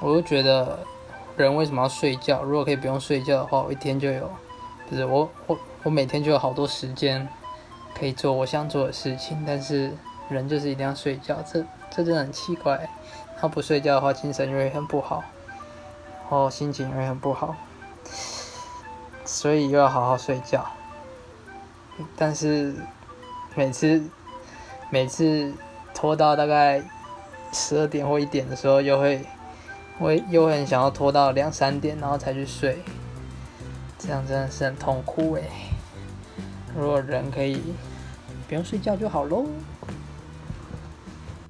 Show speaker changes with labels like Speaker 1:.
Speaker 1: 我就觉得人为什么要睡觉？如果可以不用睡觉的话，我一天就有，不是我我我每天就有好多时间可以做我想做的事情。但是人就是一定要睡觉，这这真的很奇怪。他不睡觉的话，精神就会很不好，然后心情也会很不好，所以又要好好睡觉。但是每次每次拖到大概十二点或一点的时候，又会我又很想要拖到两三点，然后才去睡，这样真的是很痛苦诶。如果人可以不用睡觉就好喽。